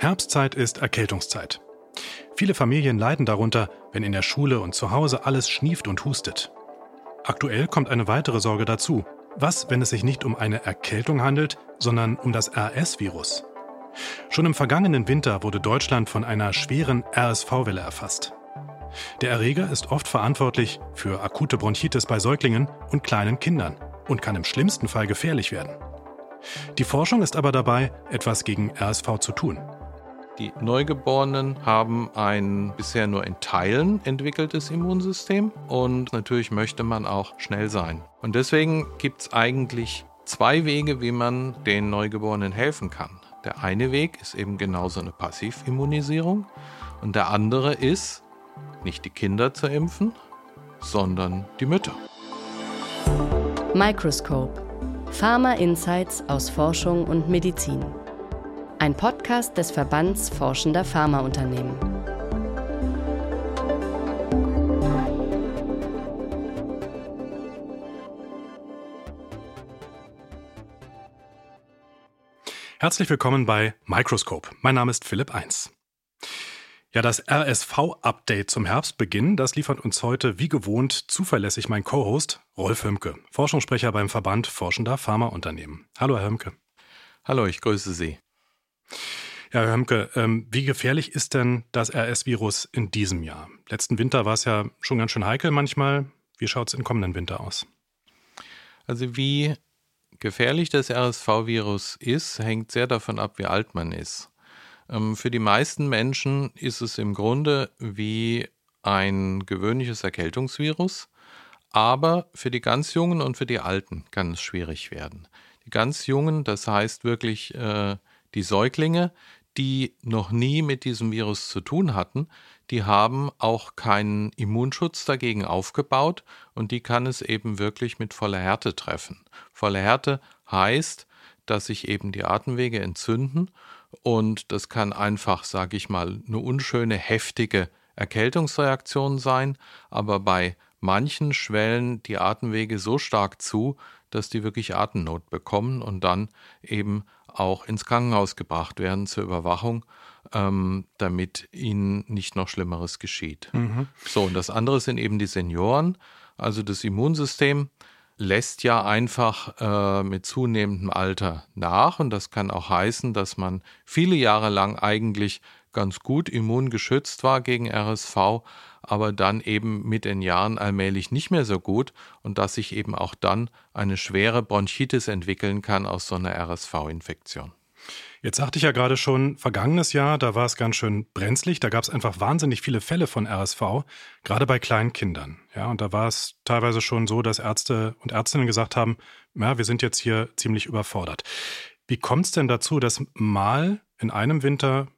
Herbstzeit ist Erkältungszeit. Viele Familien leiden darunter, wenn in der Schule und zu Hause alles schnieft und hustet. Aktuell kommt eine weitere Sorge dazu. Was, wenn es sich nicht um eine Erkältung handelt, sondern um das RS-Virus? Schon im vergangenen Winter wurde Deutschland von einer schweren RSV-Welle erfasst. Der Erreger ist oft verantwortlich für akute Bronchitis bei Säuglingen und kleinen Kindern und kann im schlimmsten Fall gefährlich werden. Die Forschung ist aber dabei, etwas gegen RSV zu tun. Die Neugeborenen haben ein bisher nur in Teilen entwickeltes Immunsystem und natürlich möchte man auch schnell sein. Und deswegen gibt es eigentlich zwei Wege, wie man den Neugeborenen helfen kann. Der eine Weg ist eben genauso eine Passivimmunisierung und der andere ist, nicht die Kinder zu impfen, sondern die Mütter. Microscope. Pharma Insights aus Forschung und Medizin. Ein Podcast des Verbands Forschender Pharmaunternehmen. Herzlich willkommen bei Microscope. Mein Name ist Philipp 1. Ja, das RSV-Update zum Herbstbeginn, das liefert uns heute wie gewohnt zuverlässig mein Co-Host Rolf Hömke, Forschungssprecher beim Verband Forschender Pharmaunternehmen. Hallo, Herr Hömke. Hallo, ich grüße Sie. Ja, Herr Hömke, ähm, wie gefährlich ist denn das RS-Virus in diesem Jahr? Letzten Winter war es ja schon ganz schön heikel manchmal. Wie schaut es im kommenden Winter aus? Also wie gefährlich das RSV-Virus ist, hängt sehr davon ab, wie alt man ist. Ähm, für die meisten Menschen ist es im Grunde wie ein gewöhnliches Erkältungsvirus, aber für die ganz Jungen und für die Alten kann es schwierig werden. Die ganz Jungen, das heißt wirklich äh, die Säuglinge, die noch nie mit diesem Virus zu tun hatten, die haben auch keinen Immunschutz dagegen aufgebaut und die kann es eben wirklich mit voller Härte treffen. Volle Härte heißt, dass sich eben die Atemwege entzünden und das kann einfach, sage ich mal, eine unschöne, heftige Erkältungsreaktion sein, aber bei manchen schwellen die Atemwege so stark zu, dass die wirklich Atemnot bekommen und dann eben auch ins Krankenhaus gebracht werden zur Überwachung, ähm, damit ihnen nicht noch Schlimmeres geschieht. Mhm. So, und das andere sind eben die Senioren. Also das Immunsystem lässt ja einfach äh, mit zunehmendem Alter nach und das kann auch heißen, dass man viele Jahre lang eigentlich ganz gut immungeschützt war gegen RSV, aber dann eben mit den Jahren allmählich nicht mehr so gut und dass sich eben auch dann eine schwere Bronchitis entwickeln kann aus so einer RSV-Infektion. Jetzt sagte ich ja gerade schon, vergangenes Jahr, da war es ganz schön brenzlig, da gab es einfach wahnsinnig viele Fälle von RSV, gerade bei kleinen Kindern. Ja, und da war es teilweise schon so, dass Ärzte und Ärztinnen gesagt haben, ja, wir sind jetzt hier ziemlich überfordert. Wie kommt es denn dazu, dass mal in einem Winter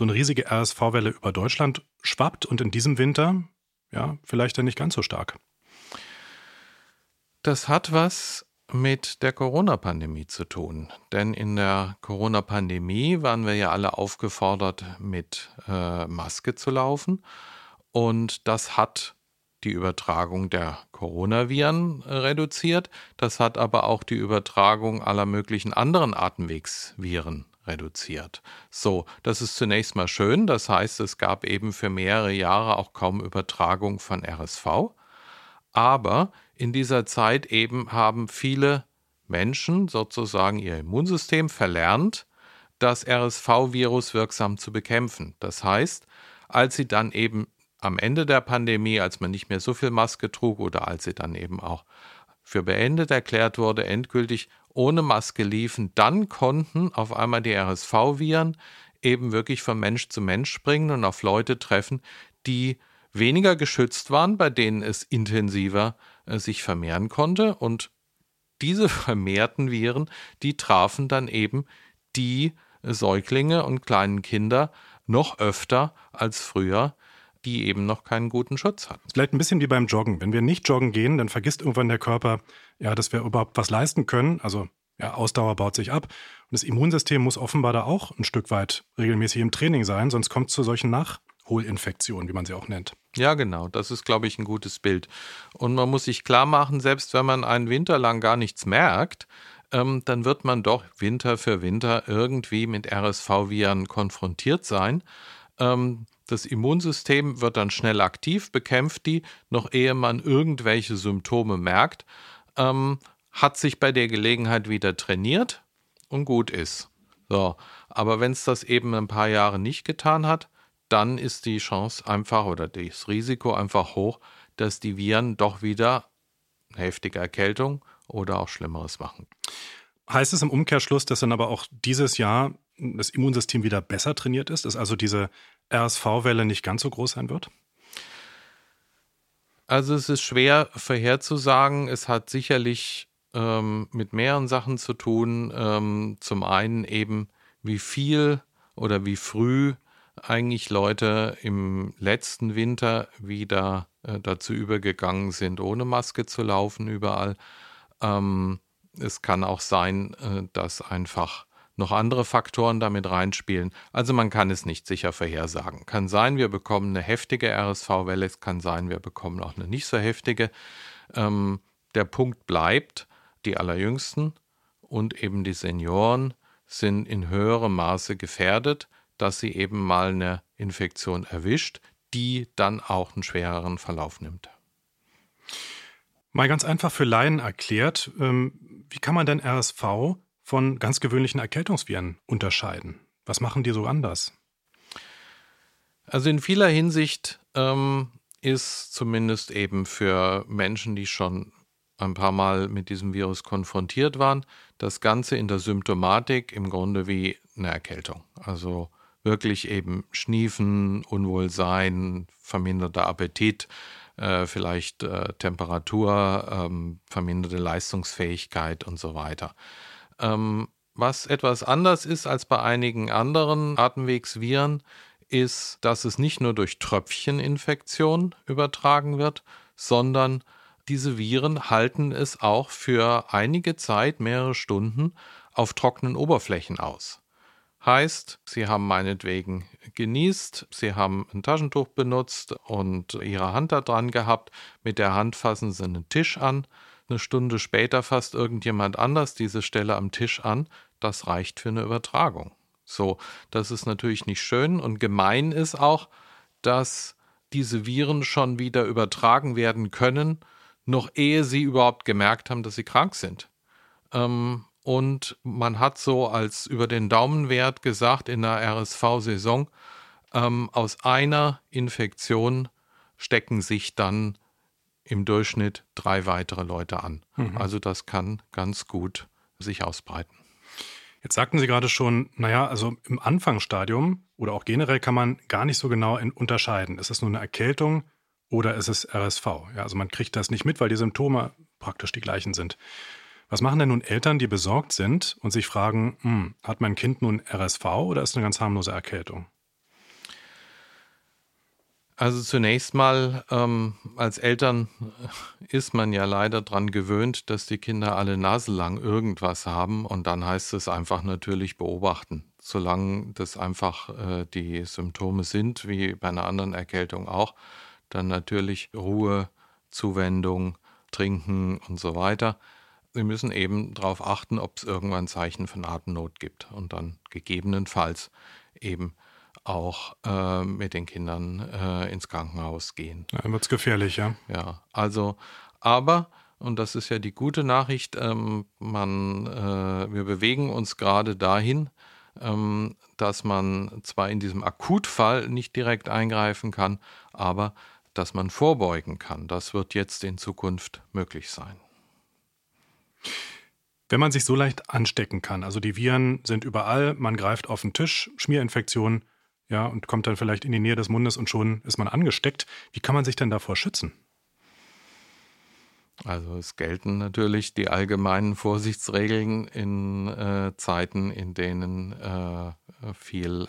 so eine riesige RSV-Welle über Deutschland schwappt und in diesem Winter, ja, vielleicht dann nicht ganz so stark. Das hat was mit der Corona-Pandemie zu tun. Denn in der Corona-Pandemie waren wir ja alle aufgefordert, mit äh, Maske zu laufen. Und das hat die Übertragung der Coronaviren äh, reduziert. Das hat aber auch die Übertragung aller möglichen anderen Atemwegsviren reduziert. So, das ist zunächst mal schön. Das heißt, es gab eben für mehrere Jahre auch kaum Übertragung von RSV. Aber in dieser Zeit eben haben viele Menschen sozusagen ihr Immunsystem verlernt, das RSV-Virus wirksam zu bekämpfen. Das heißt, als sie dann eben am Ende der Pandemie, als man nicht mehr so viel Maske trug oder als sie dann eben auch für beendet erklärt wurde, endgültig ohne Maske liefen, dann konnten auf einmal die RSV-Viren eben wirklich von Mensch zu Mensch springen und auf Leute treffen, die weniger geschützt waren, bei denen es intensiver äh, sich vermehren konnte. Und diese vermehrten Viren, die trafen dann eben die Säuglinge und kleinen Kinder noch öfter als früher die eben noch keinen guten Schutz hatten. Vielleicht ein bisschen wie beim Joggen. Wenn wir nicht joggen gehen, dann vergisst irgendwann der Körper, ja, dass wir überhaupt was leisten können. Also ja, Ausdauer baut sich ab. Und das Immunsystem muss offenbar da auch ein Stück weit regelmäßig im Training sein, sonst kommt es zu solchen Nachholinfektionen, wie man sie auch nennt. Ja, genau. Das ist, glaube ich, ein gutes Bild. Und man muss sich klar machen, selbst wenn man einen Winter lang gar nichts merkt, ähm, dann wird man doch Winter für Winter irgendwie mit RSV-Viren konfrontiert sein. Ähm, das Immunsystem wird dann schnell aktiv, bekämpft die, noch ehe man irgendwelche Symptome merkt, ähm, hat sich bei der Gelegenheit wieder trainiert und gut ist. So, aber wenn es das eben ein paar Jahre nicht getan hat, dann ist die Chance einfach oder das Risiko einfach hoch, dass die Viren doch wieder heftige Erkältung oder auch Schlimmeres machen. Heißt es im Umkehrschluss, dass dann aber auch dieses Jahr das Immunsystem wieder besser trainiert ist, dass also diese RSV-Welle nicht ganz so groß sein wird? Also es ist schwer vorherzusagen. Es hat sicherlich ähm, mit mehreren Sachen zu tun. Ähm, zum einen eben, wie viel oder wie früh eigentlich Leute im letzten Winter wieder äh, dazu übergegangen sind, ohne Maske zu laufen überall. Ähm, es kann auch sein, äh, dass einfach noch andere Faktoren damit reinspielen. Also man kann es nicht sicher vorhersagen. Kann sein, wir bekommen eine heftige RSV-Welle, es kann sein, wir bekommen auch eine nicht so heftige. Ähm, der Punkt bleibt, die Allerjüngsten und eben die Senioren sind in höherem Maße gefährdet, dass sie eben mal eine Infektion erwischt, die dann auch einen schwereren Verlauf nimmt. Mal ganz einfach für Laien erklärt, ähm, wie kann man denn RSV von ganz gewöhnlichen Erkältungsviren unterscheiden? Was machen die so anders? Also in vieler Hinsicht ähm, ist zumindest eben für Menschen, die schon ein paar Mal mit diesem Virus konfrontiert waren, das Ganze in der Symptomatik im Grunde wie eine Erkältung. Also wirklich eben Schniefen, Unwohlsein, verminderter Appetit, äh, vielleicht äh, Temperatur, ähm, verminderte Leistungsfähigkeit und so weiter. Ähm, was etwas anders ist als bei einigen anderen Atemwegsviren, ist, dass es nicht nur durch Tröpfcheninfektion übertragen wird, sondern diese Viren halten es auch für einige Zeit, mehrere Stunden, auf trockenen Oberflächen aus. Heißt, Sie haben meinetwegen genießt, Sie haben ein Taschentuch benutzt und Ihre Hand da dran gehabt, mit der Hand fassen Sie einen Tisch an, eine Stunde später fasst irgendjemand anders diese Stelle am Tisch an. Das reicht für eine Übertragung. So, das ist natürlich nicht schön und gemein ist auch, dass diese Viren schon wieder übertragen werden können, noch ehe sie überhaupt gemerkt haben, dass sie krank sind. Ähm, und man hat so als über den Daumenwert gesagt in der RSV-Saison, ähm, aus einer Infektion stecken sich dann im Durchschnitt drei weitere Leute an. Mhm. Also das kann ganz gut sich ausbreiten. Jetzt sagten Sie gerade schon, naja, also im Anfangsstadium oder auch generell kann man gar nicht so genau unterscheiden. Ist es nur eine Erkältung oder ist es RSV? Ja, also man kriegt das nicht mit, weil die Symptome praktisch die gleichen sind. Was machen denn nun Eltern, die besorgt sind und sich fragen, hm, hat mein Kind nun RSV oder ist eine ganz harmlose Erkältung? Also zunächst mal, ähm, als Eltern ist man ja leider daran gewöhnt, dass die Kinder alle naselang irgendwas haben und dann heißt es einfach natürlich beobachten. Solange das einfach äh, die Symptome sind, wie bei einer anderen Erkältung auch, dann natürlich Ruhe, Zuwendung, Trinken und so weiter. Sie müssen eben darauf achten, ob es irgendwann Zeichen von Atemnot gibt und dann gegebenenfalls eben auch äh, mit den Kindern äh, ins Krankenhaus gehen. Ja, dann wird es gefährlich, ja. Ja, also, aber, und das ist ja die gute Nachricht, ähm, man, äh, wir bewegen uns gerade dahin, ähm, dass man zwar in diesem Akutfall nicht direkt eingreifen kann, aber dass man vorbeugen kann. Das wird jetzt in Zukunft möglich sein. Wenn man sich so leicht anstecken kann, also die Viren sind überall, man greift auf den Tisch, Schmierinfektionen, ja, und kommt dann vielleicht in die Nähe des Mundes und schon ist man angesteckt. Wie kann man sich denn davor schützen? Also es gelten natürlich die allgemeinen Vorsichtsregeln in äh, Zeiten, in denen äh, viel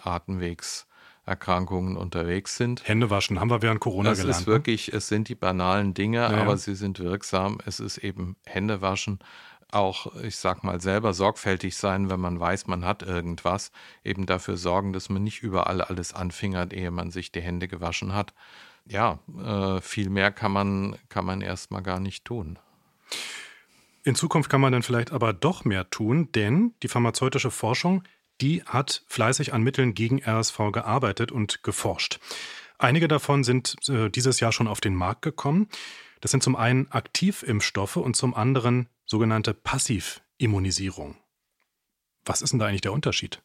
Atemwegserkrankungen unterwegs sind. Hände waschen, haben wir während Corona das gelernt. Es ist ne? wirklich, es sind die banalen Dinge, naja. aber sie sind wirksam. Es ist eben Hände waschen auch, ich sag mal, selber sorgfältig sein, wenn man weiß, man hat irgendwas, eben dafür sorgen, dass man nicht überall alles anfingert, ehe man sich die Hände gewaschen hat. Ja, äh, viel mehr kann man, kann man erstmal gar nicht tun. In Zukunft kann man dann vielleicht aber doch mehr tun, denn die pharmazeutische Forschung, die hat fleißig an Mitteln gegen RSV gearbeitet und geforscht. Einige davon sind äh, dieses Jahr schon auf den Markt gekommen. Das sind zum einen Aktivimpfstoffe und zum anderen sogenannte Passivimmunisierung. Was ist denn da eigentlich der Unterschied?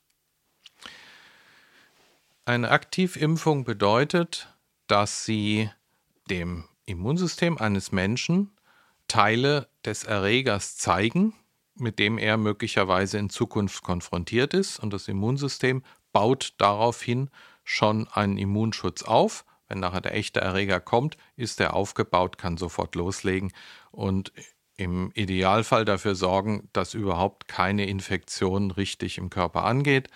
Eine Aktivimpfung bedeutet, dass sie dem Immunsystem eines Menschen Teile des Erregers zeigen, mit dem er möglicherweise in Zukunft konfrontiert ist. Und das Immunsystem baut daraufhin schon einen Immunschutz auf. Wenn nachher der echte Erreger kommt, ist er aufgebaut, kann sofort loslegen und im Idealfall dafür sorgen, dass überhaupt keine Infektion richtig im Körper angeht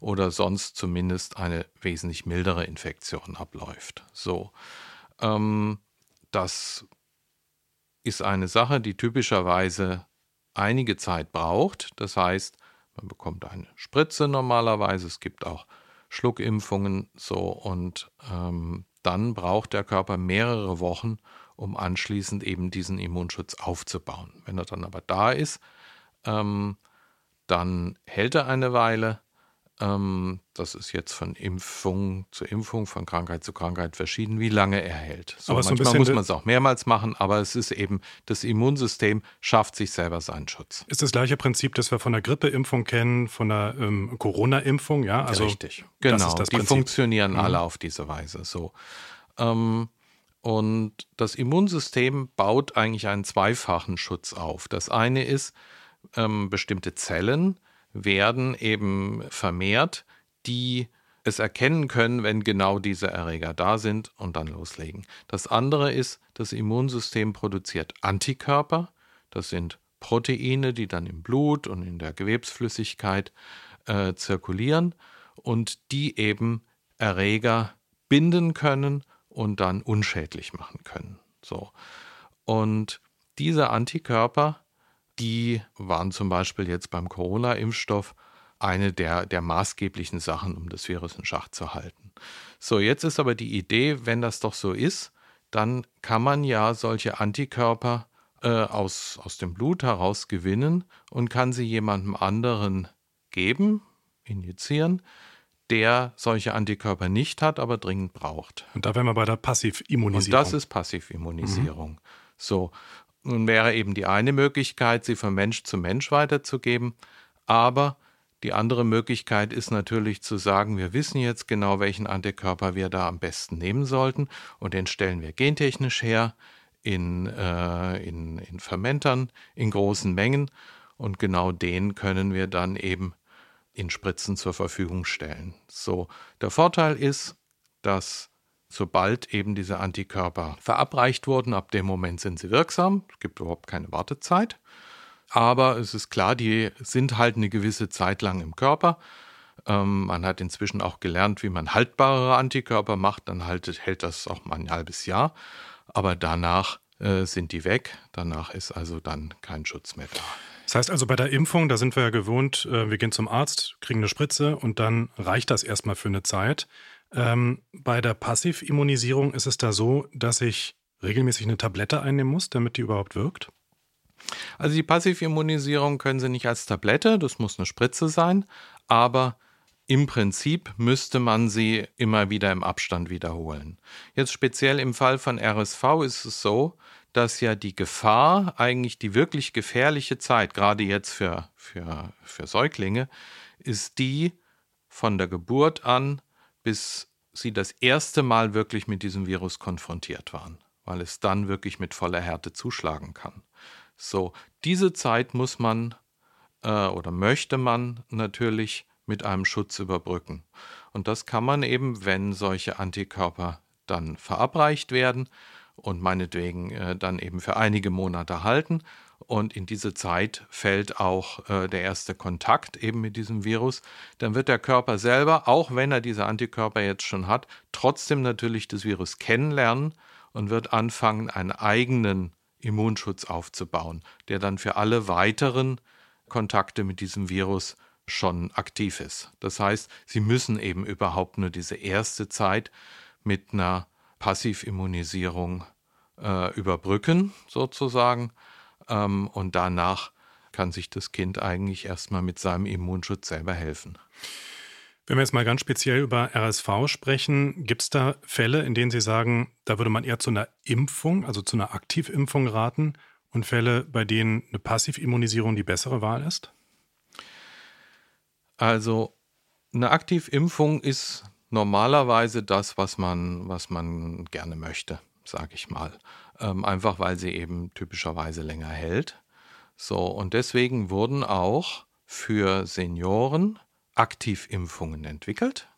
oder sonst zumindest eine wesentlich mildere Infektion abläuft. So, ähm, das ist eine Sache, die typischerweise einige Zeit braucht. Das heißt, man bekommt eine Spritze normalerweise. Es gibt auch Schluckimpfungen so und ähm, dann braucht der Körper mehrere Wochen, um anschließend eben diesen Immunschutz aufzubauen. Wenn er dann aber da ist, ähm, dann hält er eine Weile. Ähm, das ist jetzt von Impfung zu Impfung, von Krankheit zu Krankheit verschieden, wie lange er hält. So, aber manchmal muss man es auch mehrmals machen, aber es ist eben, das Immunsystem schafft sich selber seinen Schutz. Ist das gleiche Prinzip, das wir von der Grippeimpfung kennen, von der ähm, Corona-Impfung, ja? Also, Richtig, genau. die funktionieren mhm. alle auf diese Weise. So. Ähm, und das Immunsystem baut eigentlich einen zweifachen Schutz auf. Das eine ist, ähm, bestimmte Zellen werden eben vermehrt, die es erkennen können, wenn genau diese Erreger da sind und dann loslegen. Das andere ist, das Immunsystem produziert Antikörper. Das sind Proteine, die dann im Blut und in der Gewebsflüssigkeit äh, zirkulieren und die eben Erreger binden können und dann unschädlich machen können. So. Und diese Antikörper, die waren zum Beispiel jetzt beim Corona-Impfstoff eine der, der maßgeblichen Sachen, um das Virus in Schach zu halten. So, jetzt ist aber die Idee, wenn das doch so ist, dann kann man ja solche Antikörper äh, aus, aus dem Blut heraus gewinnen und kann sie jemandem anderen geben, injizieren, der solche Antikörper nicht hat, aber dringend braucht. Und da wären wir bei der Passivimmunisierung. Und das ist Passivimmunisierung. Mhm. So, nun wäre eben die eine Möglichkeit, sie von Mensch zu Mensch weiterzugeben, aber die andere Möglichkeit ist natürlich zu sagen, wir wissen jetzt genau, welchen Antikörper wir da am besten nehmen sollten und den stellen wir gentechnisch her in, äh, in, in Fermentern in großen Mengen und genau den können wir dann eben in Spritzen zur Verfügung stellen. So, der Vorteil ist, dass sobald eben diese Antikörper verabreicht wurden, ab dem Moment sind sie wirksam. Es gibt überhaupt keine Wartezeit. Aber es ist klar, die sind halt eine gewisse Zeit lang im Körper. Ähm, man hat inzwischen auch gelernt, wie man haltbare Antikörper macht. Dann halt, hält das auch mal ein halbes Jahr. Aber danach äh, sind die weg. Danach ist also dann kein Schutz mehr da. Das heißt also bei der Impfung, da sind wir ja gewohnt, äh, wir gehen zum Arzt, kriegen eine Spritze und dann reicht das erstmal für eine Zeit. Ähm, bei der Passivimmunisierung ist es da so, dass ich regelmäßig eine Tablette einnehmen muss, damit die überhaupt wirkt? Also die Passivimmunisierung können Sie nicht als Tablette, das muss eine Spritze sein, aber im Prinzip müsste man sie immer wieder im Abstand wiederholen. Jetzt speziell im Fall von RSV ist es so, dass ja die Gefahr, eigentlich die wirklich gefährliche Zeit, gerade jetzt für, für, für Säuglinge, ist die von der Geburt an, bis sie das erste Mal wirklich mit diesem Virus konfrontiert waren, weil es dann wirklich mit voller Härte zuschlagen kann. So, diese Zeit muss man äh, oder möchte man natürlich mit einem Schutz überbrücken. Und das kann man eben, wenn solche Antikörper dann verabreicht werden, und meinetwegen äh, dann eben für einige Monate halten. Und in diese Zeit fällt auch äh, der erste Kontakt eben mit diesem Virus. Dann wird der Körper selber, auch wenn er diese Antikörper jetzt schon hat, trotzdem natürlich das Virus kennenlernen und wird anfangen, einen eigenen Immunschutz aufzubauen, der dann für alle weiteren Kontakte mit diesem Virus schon aktiv ist. Das heißt, sie müssen eben überhaupt nur diese erste Zeit mit einer Passivimmunisierung äh, überbrücken, sozusagen. Ähm, und danach kann sich das Kind eigentlich erstmal mit seinem Immunschutz selber helfen. Wenn wir jetzt mal ganz speziell über RSV sprechen, gibt es da Fälle, in denen Sie sagen, da würde man eher zu einer Impfung, also zu einer Aktivimpfung raten und Fälle, bei denen eine Passivimmunisierung die bessere Wahl ist? Also eine Aktivimpfung ist normalerweise das, was man, was man gerne möchte, sage ich mal. Ähm, einfach weil sie eben typischerweise länger hält. So, und deswegen wurden auch für Senioren Aktivimpfungen entwickelt.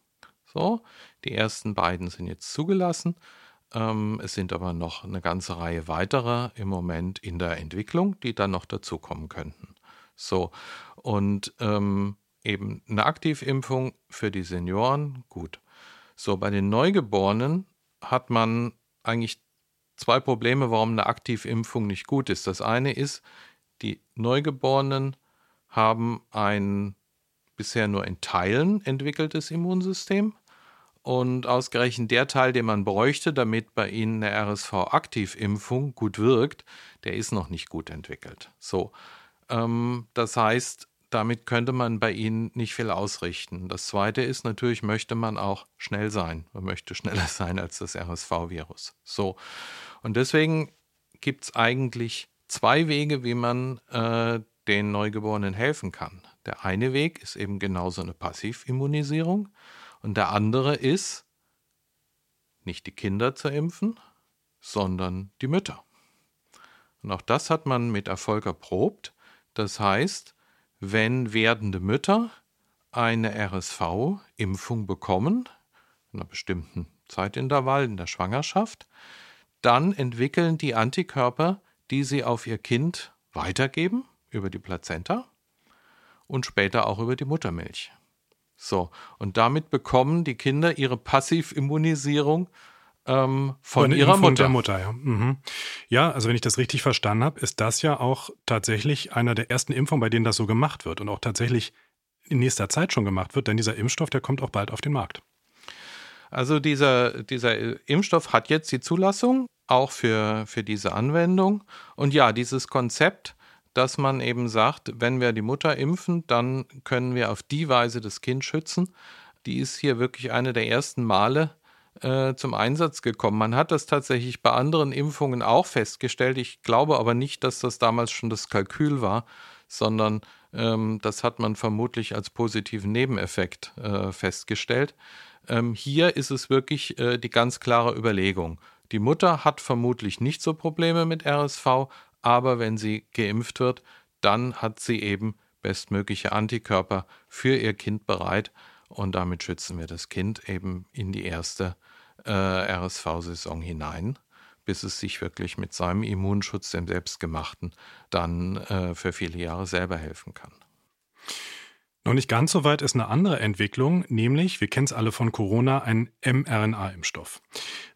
So, die ersten beiden sind jetzt zugelassen. Ähm, es sind aber noch eine ganze Reihe weiterer im Moment in der Entwicklung, die dann noch dazukommen könnten. So, und ähm, eben eine Aktivimpfung für die Senioren, gut. So, bei den Neugeborenen hat man eigentlich zwei Probleme, warum eine Aktivimpfung nicht gut ist. Das eine ist, die Neugeborenen haben ein bisher nur in Teilen entwickeltes Immunsystem. Und ausgerechnet der Teil, den man bräuchte, damit bei Ihnen eine RSV-Aktivimpfung gut wirkt, der ist noch nicht gut entwickelt. So, ähm, das heißt, damit könnte man bei Ihnen nicht viel ausrichten. Das Zweite ist natürlich, möchte man auch schnell sein. Man möchte schneller sein als das RSV-Virus. So, und deswegen gibt es eigentlich zwei Wege, wie man äh, den Neugeborenen helfen kann. Der eine Weg ist eben genauso eine Passivimmunisierung und der andere ist, nicht die Kinder zu impfen, sondern die Mütter. Und auch das hat man mit Erfolg erprobt. Das heißt, wenn werdende Mütter eine RSV-Impfung bekommen, in einer bestimmten Zeitintervall in der Schwangerschaft, dann entwickeln die Antikörper, die sie auf ihr Kind weitergeben über die Plazenta und später auch über die Muttermilch. So, und damit bekommen die Kinder ihre Passivimmunisierung ähm, von ihrer Impfung Mutter. Der Mutter ja. Mhm. ja, also wenn ich das richtig verstanden habe, ist das ja auch tatsächlich einer der ersten Impfungen, bei denen das so gemacht wird und auch tatsächlich in nächster Zeit schon gemacht wird, denn dieser Impfstoff, der kommt auch bald auf den Markt. Also dieser, dieser Impfstoff hat jetzt die Zulassung, auch für, für diese Anwendung. Und ja, dieses Konzept dass man eben sagt, wenn wir die Mutter impfen, dann können wir auf die Weise das Kind schützen. Die ist hier wirklich eine der ersten Male äh, zum Einsatz gekommen. Man hat das tatsächlich bei anderen Impfungen auch festgestellt. Ich glaube aber nicht, dass das damals schon das Kalkül war, sondern ähm, das hat man vermutlich als positiven Nebeneffekt äh, festgestellt. Ähm, hier ist es wirklich äh, die ganz klare Überlegung. Die Mutter hat vermutlich nicht so Probleme mit RSV, aber wenn sie geimpft wird, dann hat sie eben bestmögliche Antikörper für ihr Kind bereit und damit schützen wir das Kind eben in die erste äh, RSV-Saison hinein, bis es sich wirklich mit seinem Immunschutz, dem selbstgemachten, dann äh, für viele Jahre selber helfen kann. Noch nicht ganz so weit ist eine andere Entwicklung, nämlich, wir kennen es alle von Corona, ein mRNA-Impfstoff.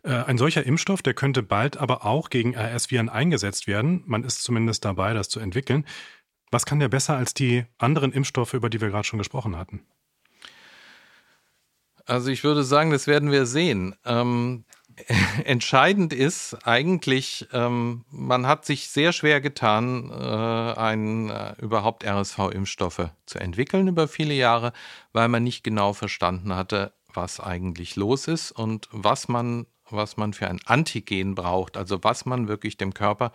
Äh, ein solcher Impfstoff, der könnte bald aber auch gegen RS-Viren eingesetzt werden. Man ist zumindest dabei, das zu entwickeln. Was kann der besser als die anderen Impfstoffe, über die wir gerade schon gesprochen hatten? Also ich würde sagen, das werden wir sehen. Ähm, entscheidend ist eigentlich, ähm, man hat sich sehr schwer getan, äh, einen, äh, überhaupt RSV-Impfstoffe zu entwickeln über viele Jahre, weil man nicht genau verstanden hatte, was eigentlich los ist und was man, was man für ein Antigen braucht, also was man wirklich dem Körper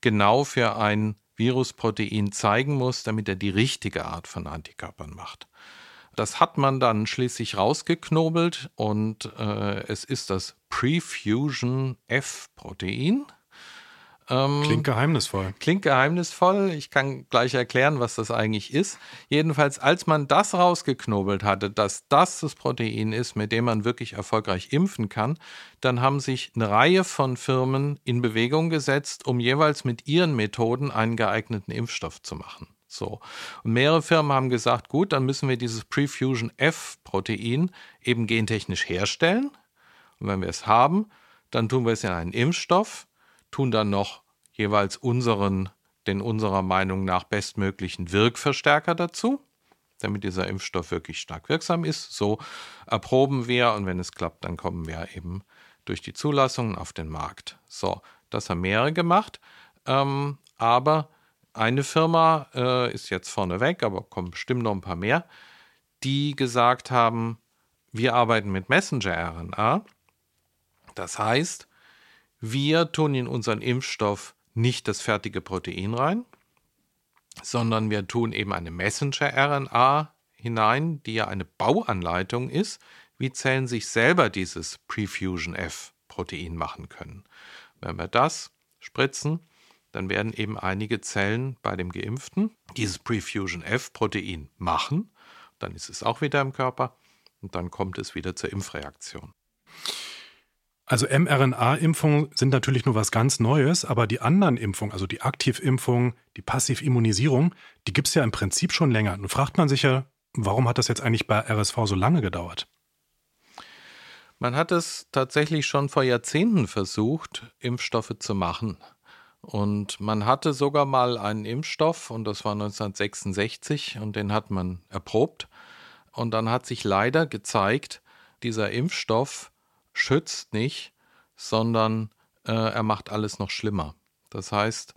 genau für ein Virusprotein zeigen muss, damit er die richtige Art von Antikörpern macht. Das hat man dann schließlich rausgeknobelt und äh, es ist das Prefusion F-Protein. Ähm, klingt geheimnisvoll. Klingt geheimnisvoll. Ich kann gleich erklären, was das eigentlich ist. Jedenfalls, als man das rausgeknobelt hatte, dass das das Protein ist, mit dem man wirklich erfolgreich impfen kann, dann haben sich eine Reihe von Firmen in Bewegung gesetzt, um jeweils mit ihren Methoden einen geeigneten Impfstoff zu machen. So. Und mehrere Firmen haben gesagt, gut, dann müssen wir dieses Prefusion F-Protein eben gentechnisch herstellen. Und wenn wir es haben, dann tun wir es in einen Impfstoff, tun dann noch jeweils unseren, den unserer Meinung nach bestmöglichen Wirkverstärker dazu, damit dieser Impfstoff wirklich stark wirksam ist. So erproben wir und wenn es klappt, dann kommen wir eben durch die Zulassungen auf den Markt. So, das haben mehrere gemacht, ähm, aber eine Firma äh, ist jetzt vorne weg, aber kommen bestimmt noch ein paar mehr, die gesagt haben, wir arbeiten mit Messenger-RNA. Das heißt, wir tun in unseren Impfstoff nicht das fertige Protein rein, sondern wir tun eben eine Messenger-RNA hinein, die ja eine Bauanleitung ist, wie Zellen sich selber dieses Prefusion F-Protein machen können. Wenn wir das spritzen, dann werden eben einige Zellen bei dem Geimpften dieses Prefusion F-Protein machen. Dann ist es auch wieder im Körper und dann kommt es wieder zur Impfreaktion. Also mRNA-Impfungen sind natürlich nur was ganz Neues, aber die anderen Impfungen, also die Aktivimpfung, die Passivimmunisierung, die gibt es ja im Prinzip schon länger. Nun fragt man sich ja, warum hat das jetzt eigentlich bei RSV so lange gedauert? Man hat es tatsächlich schon vor Jahrzehnten versucht, Impfstoffe zu machen. Und man hatte sogar mal einen Impfstoff, und das war 1966, und den hat man erprobt. Und dann hat sich leider gezeigt, dieser Impfstoff schützt nicht, sondern äh, er macht alles noch schlimmer. Das heißt,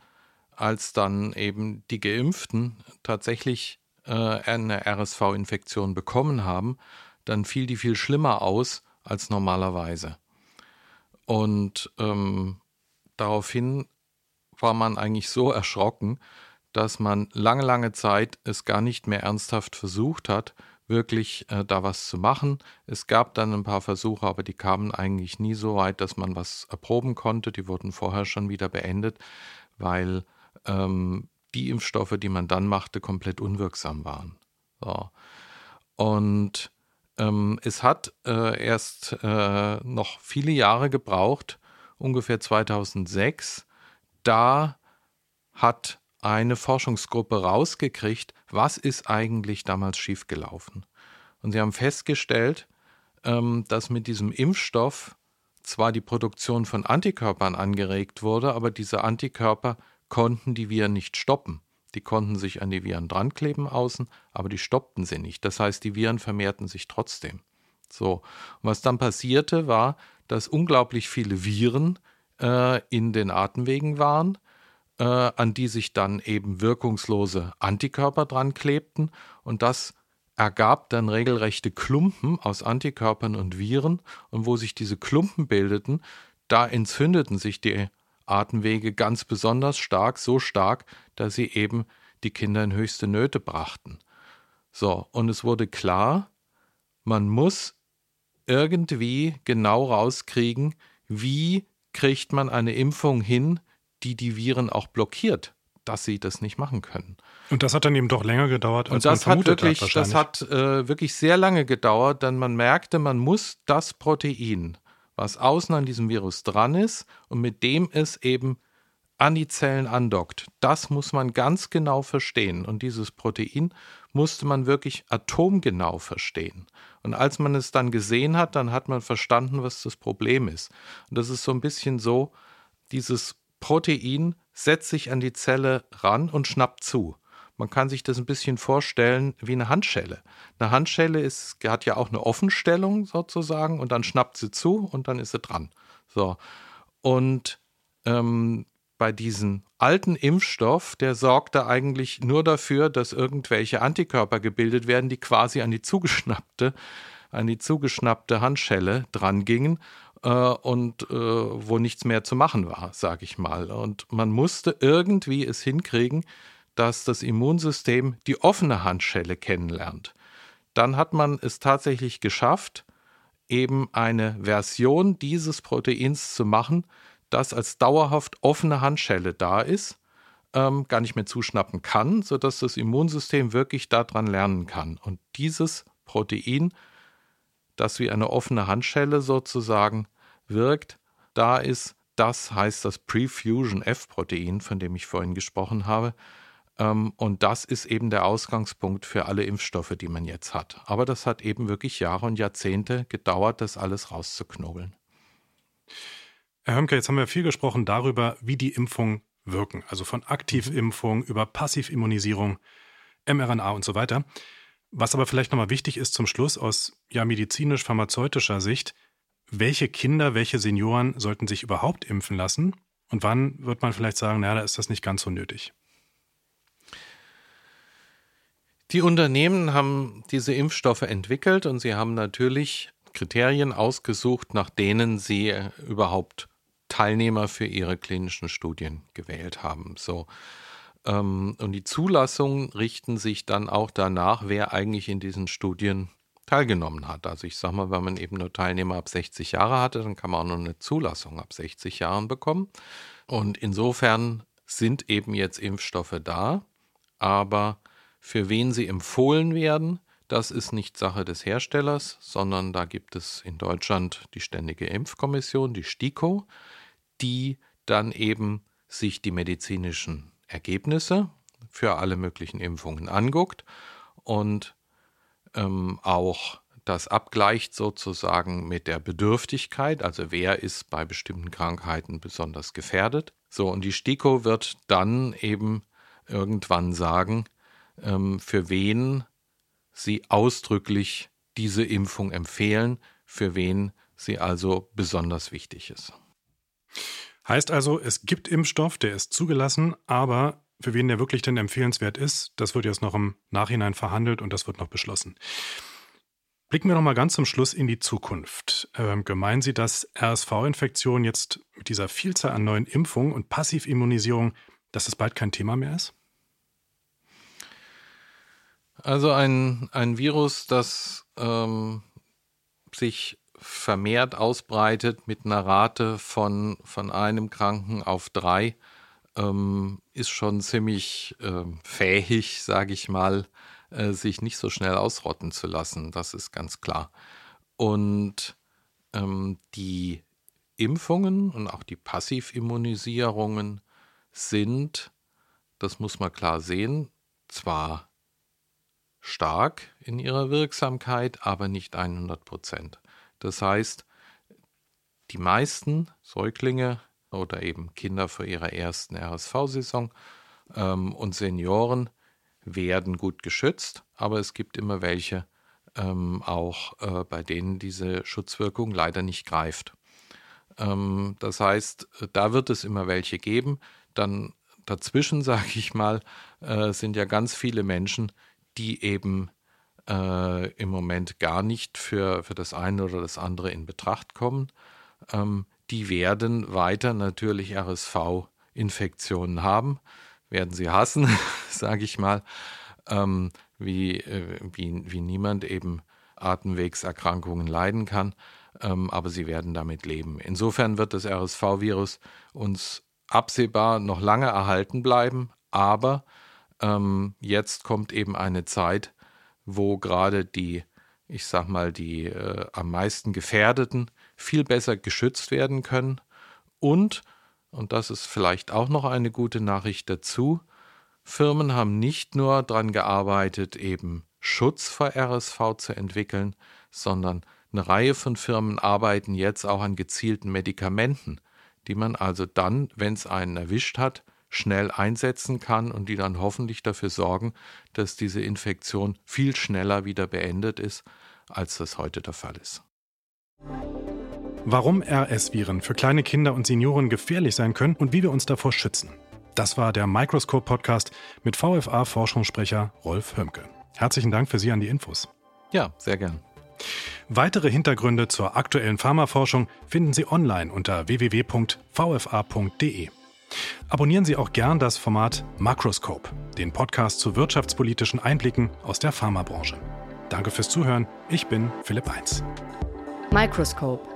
als dann eben die Geimpften tatsächlich äh, eine RSV-Infektion bekommen haben, dann fiel die viel schlimmer aus als normalerweise. Und ähm, daraufhin war man eigentlich so erschrocken, dass man lange, lange Zeit es gar nicht mehr ernsthaft versucht hat, wirklich äh, da was zu machen. Es gab dann ein paar Versuche, aber die kamen eigentlich nie so weit, dass man was erproben konnte. Die wurden vorher schon wieder beendet, weil ähm, die Impfstoffe, die man dann machte, komplett unwirksam waren. So. Und ähm, es hat äh, erst äh, noch viele Jahre gebraucht, ungefähr 2006, da hat eine Forschungsgruppe rausgekriegt, was ist eigentlich damals schiefgelaufen. Und sie haben festgestellt, ähm, dass mit diesem Impfstoff zwar die Produktion von Antikörpern angeregt wurde, aber diese Antikörper konnten die Viren nicht stoppen. Die konnten sich an die Viren drankleben außen, aber die stoppten sie nicht. Das heißt, die Viren vermehrten sich trotzdem. So. Und was dann passierte, war, dass unglaublich viele Viren äh, in den Atemwegen waren, äh, an die sich dann eben wirkungslose Antikörper dran klebten. Und das ergab dann regelrechte Klumpen aus Antikörpern und Viren. Und wo sich diese Klumpen bildeten, da entzündeten sich die Atemwege ganz besonders stark, so stark, dass sie eben die Kinder in höchste Nöte brachten. So, und es wurde klar, man muss irgendwie genau rauskriegen, wie kriegt man eine Impfung hin, die die Viren auch blockiert, dass sie das nicht machen können. Und das hat dann eben doch länger gedauert, als Und das man hat wirklich, hat das hat äh, wirklich sehr lange gedauert, denn man merkte, man muss das Protein, was außen an diesem Virus dran ist und mit dem es eben an die Zellen andockt. Das muss man ganz genau verstehen. Und dieses Protein musste man wirklich atomgenau verstehen. Und als man es dann gesehen hat, dann hat man verstanden, was das Problem ist. Und das ist so ein bisschen so, dieses Protein setzt sich an die Zelle ran und schnappt zu. Man kann sich das ein bisschen vorstellen wie eine Handschelle. Eine Handschelle ist, hat ja auch eine Offenstellung sozusagen und dann schnappt sie zu und dann ist sie dran. So. Und ähm, bei diesem alten Impfstoff, der sorgte eigentlich nur dafür, dass irgendwelche Antikörper gebildet werden, die quasi an die zugeschnappte, an die zugeschnappte Handschelle drangingen äh, und äh, wo nichts mehr zu machen war, sage ich mal. Und man musste irgendwie es hinkriegen, dass das Immunsystem die offene Handschelle kennenlernt. Dann hat man es tatsächlich geschafft, eben eine Version dieses Proteins zu machen, das als dauerhaft offene Handschelle da ist, ähm, gar nicht mehr zuschnappen kann, sodass das Immunsystem wirklich daran lernen kann. Und dieses Protein, das wie eine offene Handschelle sozusagen wirkt, da ist, das heißt das Prefusion F-Protein, von dem ich vorhin gesprochen habe. Ähm, und das ist eben der Ausgangspunkt für alle Impfstoffe, die man jetzt hat. Aber das hat eben wirklich Jahre und Jahrzehnte gedauert, das alles rauszuknobeln. Herr Hömke, jetzt haben wir viel gesprochen darüber, wie die Impfungen wirken. Also von Aktivimpfung über Passivimmunisierung, mRNA und so weiter. Was aber vielleicht nochmal wichtig ist zum Schluss aus ja, medizinisch-pharmazeutischer Sicht, welche Kinder, welche Senioren sollten sich überhaupt impfen lassen? Und wann wird man vielleicht sagen, naja, da ist das nicht ganz so nötig? Die Unternehmen haben diese Impfstoffe entwickelt und sie haben natürlich Kriterien ausgesucht, nach denen sie überhaupt Teilnehmer für ihre klinischen Studien gewählt haben. So. Ähm, und die Zulassungen richten sich dann auch danach, wer eigentlich in diesen Studien teilgenommen hat. Also ich sage mal, wenn man eben nur Teilnehmer ab 60 Jahre hatte, dann kann man auch nur eine Zulassung ab 60 Jahren bekommen. Und insofern sind eben jetzt Impfstoffe da, aber für wen sie empfohlen werden, das ist nicht Sache des Herstellers, sondern da gibt es in Deutschland die Ständige Impfkommission, die STIKO, die dann eben sich die medizinischen Ergebnisse für alle möglichen Impfungen anguckt und ähm, auch das abgleicht sozusagen mit der Bedürftigkeit, also wer ist bei bestimmten Krankheiten besonders gefährdet. So, und die STIKO wird dann eben irgendwann sagen, ähm, für wen sie ausdrücklich diese Impfung empfehlen, für wen sie also besonders wichtig ist. Heißt also, es gibt Impfstoff, der ist zugelassen, aber für wen der wirklich denn empfehlenswert ist, das wird jetzt noch im Nachhinein verhandelt und das wird noch beschlossen. Blicken wir noch mal ganz zum Schluss in die Zukunft. Ähm, gemeinen Sie, dass RSV-Infektion jetzt mit dieser Vielzahl an neuen Impfungen und Passivimmunisierung, dass es bald kein Thema mehr ist? Also ein, ein Virus, das ähm, sich vermehrt ausbreitet mit einer Rate von, von einem Kranken auf drei, ähm, ist schon ziemlich äh, fähig, sage ich mal, äh, sich nicht so schnell ausrotten zu lassen. Das ist ganz klar. Und ähm, die Impfungen und auch die Passivimmunisierungen sind, das muss man klar sehen, zwar stark in ihrer Wirksamkeit, aber nicht 100 Prozent. Das heißt, die meisten Säuglinge oder eben Kinder vor ihrer ersten RSV-Saison ähm, und Senioren werden gut geschützt, aber es gibt immer welche ähm, auch, äh, bei denen diese Schutzwirkung leider nicht greift. Ähm, das heißt, da wird es immer welche geben. Dann dazwischen, sage ich mal, äh, sind ja ganz viele Menschen, die eben äh, im Moment gar nicht für, für das eine oder das andere in Betracht kommen. Ähm, die werden weiter natürlich RSV-Infektionen haben, werden sie hassen, sage ich mal, ähm, wie, äh, wie, wie niemand eben Atemwegserkrankungen leiden kann, ähm, aber sie werden damit leben. Insofern wird das RSV-Virus uns absehbar noch lange erhalten bleiben, aber ähm, jetzt kommt eben eine Zeit, wo gerade die, ich sag mal, die äh, am meisten Gefährdeten viel besser geschützt werden können. Und, und das ist vielleicht auch noch eine gute Nachricht dazu, Firmen haben nicht nur daran gearbeitet, eben Schutz vor RSV zu entwickeln, sondern eine Reihe von Firmen arbeiten jetzt auch an gezielten Medikamenten, die man also dann, wenn es einen erwischt hat, schnell einsetzen kann und die dann hoffentlich dafür sorgen, dass diese Infektion viel schneller wieder beendet ist, als das heute der Fall ist. Warum RS-Viren für kleine Kinder und Senioren gefährlich sein können und wie wir uns davor schützen. Das war der Microscope-Podcast mit VFA-Forschungssprecher Rolf Hömke. Herzlichen Dank für Sie an die Infos. Ja, sehr gern. Weitere Hintergründe zur aktuellen Pharmaforschung finden Sie online unter www.vfa.de. Abonnieren Sie auch gern das Format Makroscope, den Podcast zu wirtschaftspolitischen Einblicken aus der Pharmabranche. Danke fürs Zuhören. Ich bin Philipp Eins. Microscope,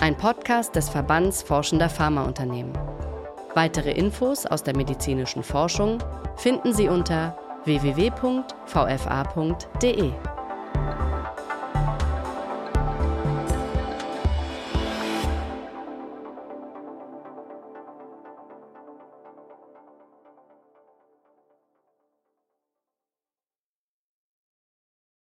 ein Podcast des Verbands Forschender Pharmaunternehmen. Weitere Infos aus der medizinischen Forschung finden Sie unter www.vfa.de.